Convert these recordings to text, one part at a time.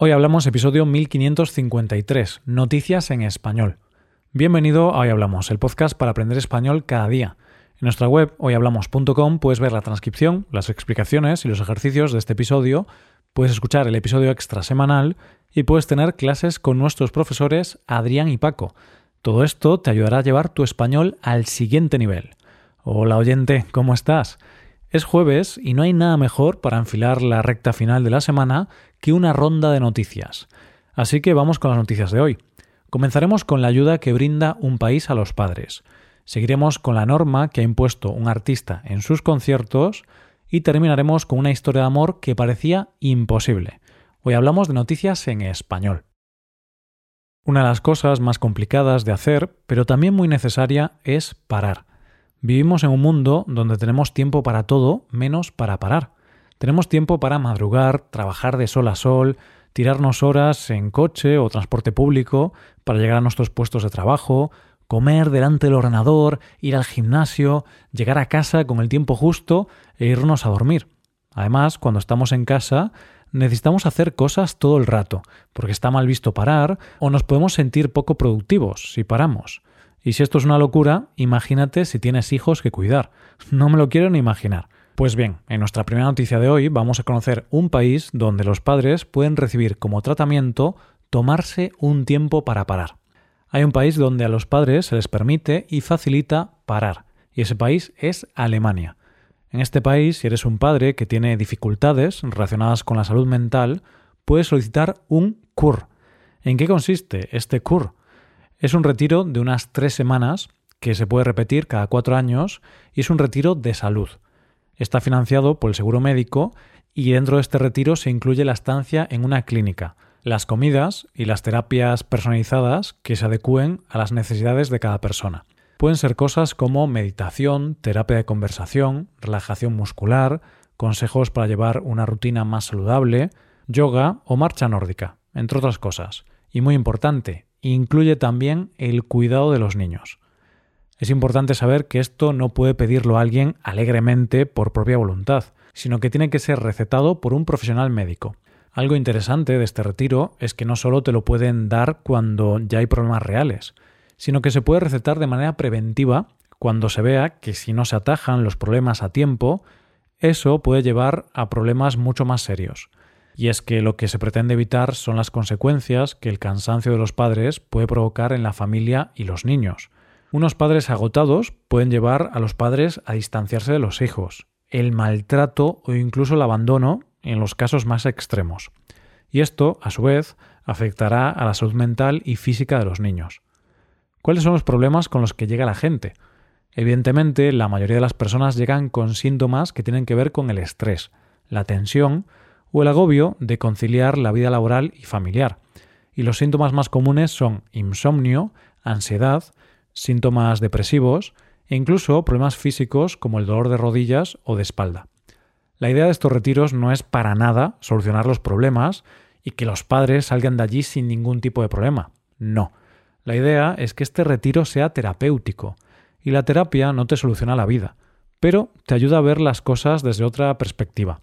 Hoy hablamos episodio 1553, Noticias en Español. Bienvenido a Hoy Hablamos, el podcast para aprender español cada día. En nuestra web hoyhablamos.com puedes ver la transcripción, las explicaciones y los ejercicios de este episodio, puedes escuchar el episodio extra semanal y puedes tener clases con nuestros profesores Adrián y Paco. Todo esto te ayudará a llevar tu español al siguiente nivel. Hola oyente, ¿cómo estás? Es jueves y no hay nada mejor para enfilar la recta final de la semana que una ronda de noticias. Así que vamos con las noticias de hoy. Comenzaremos con la ayuda que brinda un país a los padres. Seguiremos con la norma que ha impuesto un artista en sus conciertos y terminaremos con una historia de amor que parecía imposible. Hoy hablamos de noticias en español. Una de las cosas más complicadas de hacer, pero también muy necesaria, es parar. Vivimos en un mundo donde tenemos tiempo para todo menos para parar. Tenemos tiempo para madrugar, trabajar de sol a sol, tirarnos horas en coche o transporte público para llegar a nuestros puestos de trabajo, comer delante del ordenador, ir al gimnasio, llegar a casa con el tiempo justo e irnos a dormir. Además, cuando estamos en casa, necesitamos hacer cosas todo el rato, porque está mal visto parar o nos podemos sentir poco productivos si paramos. Y si esto es una locura, imagínate si tienes hijos que cuidar. No me lo quiero ni imaginar. Pues bien, en nuestra primera noticia de hoy vamos a conocer un país donde los padres pueden recibir como tratamiento tomarse un tiempo para parar. Hay un país donde a los padres se les permite y facilita parar, y ese país es Alemania. En este país, si eres un padre que tiene dificultades relacionadas con la salud mental, puedes solicitar un CUR. ¿En qué consiste este CUR? Es un retiro de unas tres semanas que se puede repetir cada cuatro años y es un retiro de salud. Está financiado por el seguro médico y dentro de este retiro se incluye la estancia en una clínica, las comidas y las terapias personalizadas que se adecúen a las necesidades de cada persona. Pueden ser cosas como meditación, terapia de conversación, relajación muscular, consejos para llevar una rutina más saludable, yoga o marcha nórdica, entre otras cosas. Y muy importante, incluye también el cuidado de los niños. Es importante saber que esto no puede pedirlo alguien alegremente por propia voluntad, sino que tiene que ser recetado por un profesional médico. Algo interesante de este retiro es que no solo te lo pueden dar cuando ya hay problemas reales, sino que se puede recetar de manera preventiva cuando se vea que si no se atajan los problemas a tiempo, eso puede llevar a problemas mucho más serios y es que lo que se pretende evitar son las consecuencias que el cansancio de los padres puede provocar en la familia y los niños. Unos padres agotados pueden llevar a los padres a distanciarse de los hijos, el maltrato o incluso el abandono en los casos más extremos. Y esto, a su vez, afectará a la salud mental y física de los niños. ¿Cuáles son los problemas con los que llega la gente? Evidentemente, la mayoría de las personas llegan con síntomas que tienen que ver con el estrés, la tensión o el agobio de conciliar la vida laboral y familiar. Y los síntomas más comunes son insomnio, ansiedad, síntomas depresivos e incluso problemas físicos como el dolor de rodillas o de espalda. La idea de estos retiros no es para nada solucionar los problemas y que los padres salgan de allí sin ningún tipo de problema. No. La idea es que este retiro sea terapéutico y la terapia no te soluciona la vida, pero te ayuda a ver las cosas desde otra perspectiva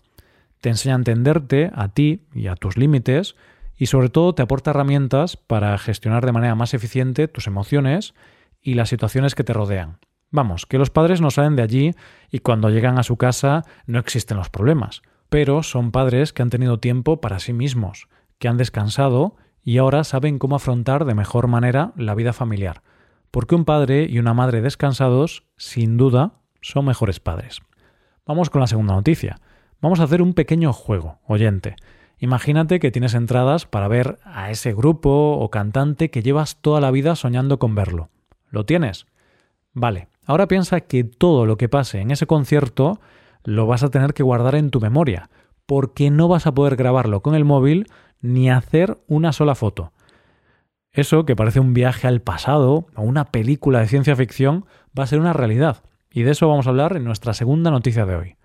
te enseña a entenderte a ti y a tus límites y sobre todo te aporta herramientas para gestionar de manera más eficiente tus emociones y las situaciones que te rodean. Vamos, que los padres no salen de allí y cuando llegan a su casa no existen los problemas, pero son padres que han tenido tiempo para sí mismos, que han descansado y ahora saben cómo afrontar de mejor manera la vida familiar, porque un padre y una madre descansados, sin duda, son mejores padres. Vamos con la segunda noticia. Vamos a hacer un pequeño juego, oyente. Imagínate que tienes entradas para ver a ese grupo o cantante que llevas toda la vida soñando con verlo. ¿Lo tienes? Vale, ahora piensa que todo lo que pase en ese concierto lo vas a tener que guardar en tu memoria, porque no vas a poder grabarlo con el móvil ni hacer una sola foto. Eso, que parece un viaje al pasado o una película de ciencia ficción, va a ser una realidad. Y de eso vamos a hablar en nuestra segunda noticia de hoy.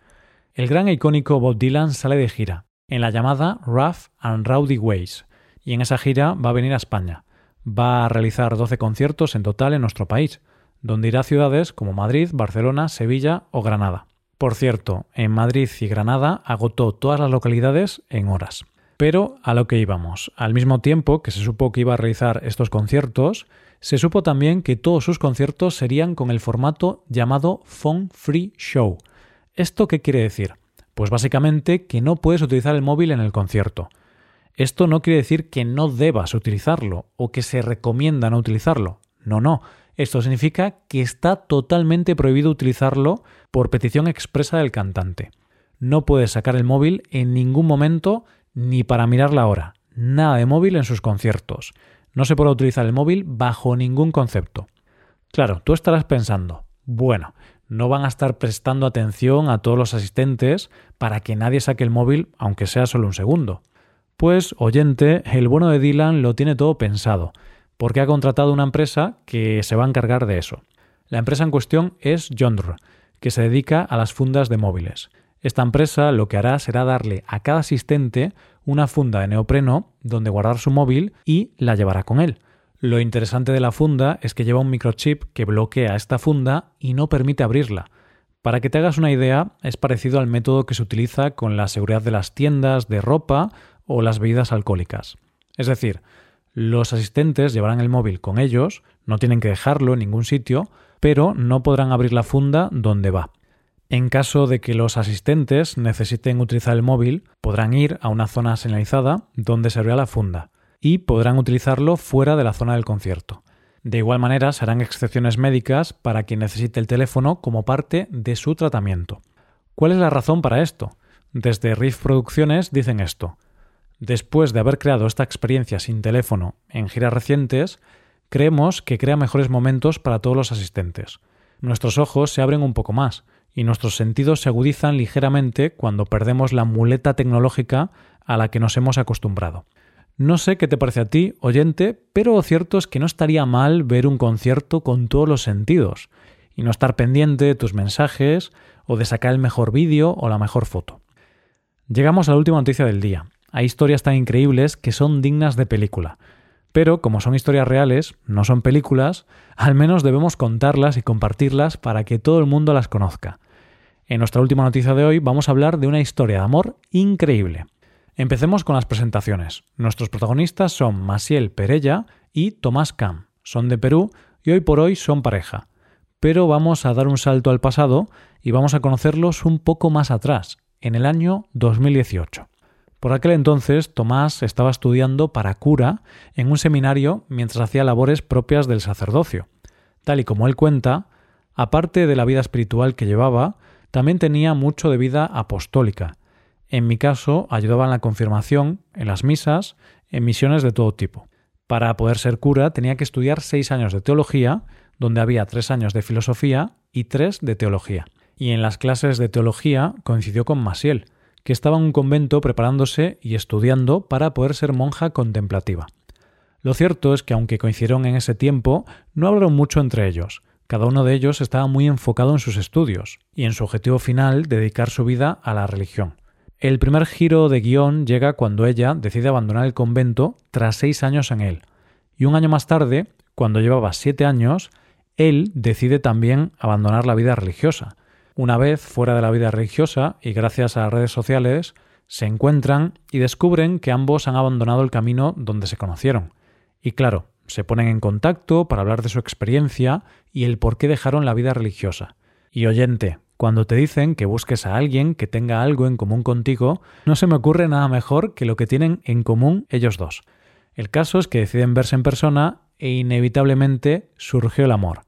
El gran e icónico Bob Dylan sale de gira, en la llamada Rough and Rowdy Ways, y en esa gira va a venir a España. Va a realizar 12 conciertos en total en nuestro país, donde irá a ciudades como Madrid, Barcelona, Sevilla o Granada. Por cierto, en Madrid y Granada agotó todas las localidades en horas. Pero a lo que íbamos, al mismo tiempo que se supo que iba a realizar estos conciertos, se supo también que todos sus conciertos serían con el formato llamado Phone Free Show. ¿Esto qué quiere decir? Pues básicamente que no puedes utilizar el móvil en el concierto. Esto no quiere decir que no debas utilizarlo o que se recomienda no utilizarlo. No, no. Esto significa que está totalmente prohibido utilizarlo por petición expresa del cantante. No puedes sacar el móvil en ningún momento ni para mirar la hora. Nada de móvil en sus conciertos. No se puede utilizar el móvil bajo ningún concepto. Claro, tú estarás pensando, bueno, no van a estar prestando atención a todos los asistentes para que nadie saque el móvil, aunque sea solo un segundo. Pues, oyente, el bueno de Dylan lo tiene todo pensado, porque ha contratado una empresa que se va a encargar de eso. La empresa en cuestión es Yondr, que se dedica a las fundas de móviles. Esta empresa lo que hará será darle a cada asistente una funda de neopreno donde guardar su móvil y la llevará con él. Lo interesante de la funda es que lleva un microchip que bloquea esta funda y no permite abrirla. Para que te hagas una idea, es parecido al método que se utiliza con la seguridad de las tiendas de ropa o las bebidas alcohólicas. Es decir, los asistentes llevarán el móvil con ellos, no tienen que dejarlo en ningún sitio, pero no podrán abrir la funda donde va. En caso de que los asistentes necesiten utilizar el móvil, podrán ir a una zona señalizada donde se abrirá la funda y podrán utilizarlo fuera de la zona del concierto. De igual manera, se harán excepciones médicas para quien necesite el teléfono como parte de su tratamiento. ¿Cuál es la razón para esto? Desde Riff Producciones dicen esto. Después de haber creado esta experiencia sin teléfono en giras recientes, creemos que crea mejores momentos para todos los asistentes. Nuestros ojos se abren un poco más, y nuestros sentidos se agudizan ligeramente cuando perdemos la muleta tecnológica a la que nos hemos acostumbrado. No sé qué te parece a ti, oyente, pero lo cierto es que no estaría mal ver un concierto con todos los sentidos y no estar pendiente de tus mensajes o de sacar el mejor vídeo o la mejor foto. Llegamos a la última noticia del día. Hay historias tan increíbles que son dignas de película. Pero como son historias reales, no son películas, al menos debemos contarlas y compartirlas para que todo el mundo las conozca. En nuestra última noticia de hoy vamos a hablar de una historia de amor increíble. Empecemos con las presentaciones. Nuestros protagonistas son Masiel Perella y Tomás Cam. Son de Perú y hoy por hoy son pareja. Pero vamos a dar un salto al pasado y vamos a conocerlos un poco más atrás, en el año 2018. Por aquel entonces, Tomás estaba estudiando para cura en un seminario mientras hacía labores propias del sacerdocio. Tal y como él cuenta, aparte de la vida espiritual que llevaba, también tenía mucho de vida apostólica. En mi caso, ayudaba en la confirmación, en las misas, en misiones de todo tipo. Para poder ser cura tenía que estudiar seis años de teología, donde había tres años de filosofía y tres de teología. Y en las clases de teología coincidió con Masiel, que estaba en un convento preparándose y estudiando para poder ser monja contemplativa. Lo cierto es que aunque coincidieron en ese tiempo, no hablaron mucho entre ellos. Cada uno de ellos estaba muy enfocado en sus estudios y en su objetivo final dedicar su vida a la religión. El primer giro de guion llega cuando ella decide abandonar el convento tras seis años en él. Y un año más tarde, cuando llevaba siete años, él decide también abandonar la vida religiosa, una vez fuera de la vida religiosa y gracias a las redes sociales, se encuentran y descubren que ambos han abandonado el camino donde se conocieron. Y claro, se ponen en contacto para hablar de su experiencia y el por qué dejaron la vida religiosa. Y oyente, cuando te dicen que busques a alguien que tenga algo en común contigo, no se me ocurre nada mejor que lo que tienen en común ellos dos. El caso es que deciden verse en persona e inevitablemente surgió el amor.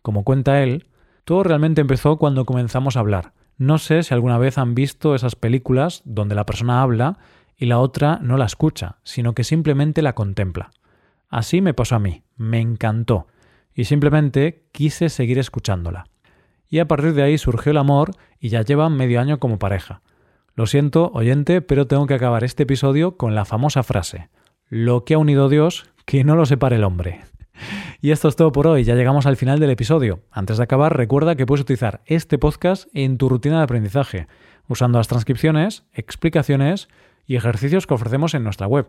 Como cuenta él, todo realmente empezó cuando comenzamos a hablar. No sé si alguna vez han visto esas películas donde la persona habla y la otra no la escucha, sino que simplemente la contempla. Así me pasó a mí, me encantó, y simplemente quise seguir escuchándola. Y a partir de ahí surgió el amor y ya llevan medio año como pareja. Lo siento, oyente, pero tengo que acabar este episodio con la famosa frase, lo que ha unido Dios, que no lo separe el hombre. Y esto es todo por hoy, ya llegamos al final del episodio. Antes de acabar, recuerda que puedes utilizar este podcast en tu rutina de aprendizaje, usando las transcripciones, explicaciones y ejercicios que ofrecemos en nuestra web.